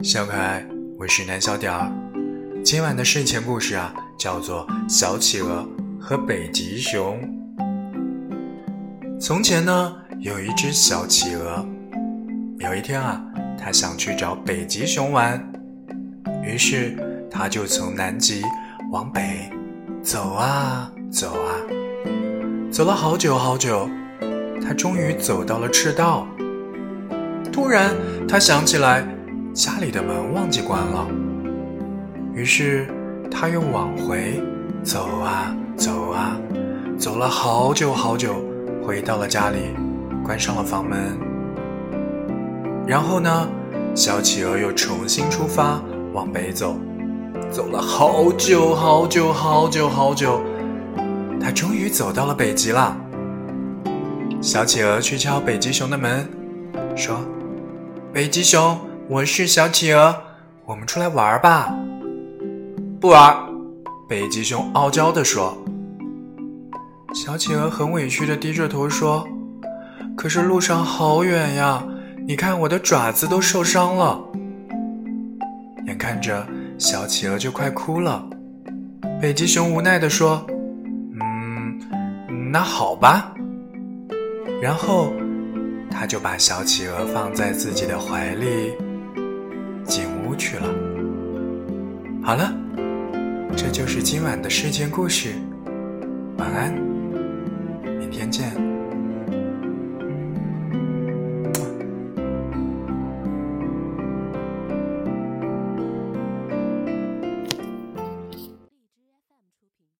小可爱，我是南小点儿。今晚的睡前故事啊，叫做《小企鹅和北极熊》。从前呢，有一只小企鹅。有一天啊，它想去找北极熊玩，于是它就从南极往北走啊走啊，走了好久好久，它终于走到了赤道。突然，它想起来。家里的门忘记关了，于是他又往回走啊走啊，走了好久好久，回到了家里，关上了房门。然后呢，小企鹅又重新出发往北走，走了好久好久好久好久，它终于走到了北极了。小企鹅去敲北极熊的门，说：“北极熊。”我是小企鹅，我们出来玩吧。不玩，北极熊傲娇地说。小企鹅很委屈的低着头说：“可是路上好远呀，你看我的爪子都受伤了。”眼看着小企鹅就快哭了，北极熊无奈地说：“嗯，那好吧。”然后他就把小企鹅放在自己的怀里。去了。好了，这就是今晚的睡前故事。晚安，明天见。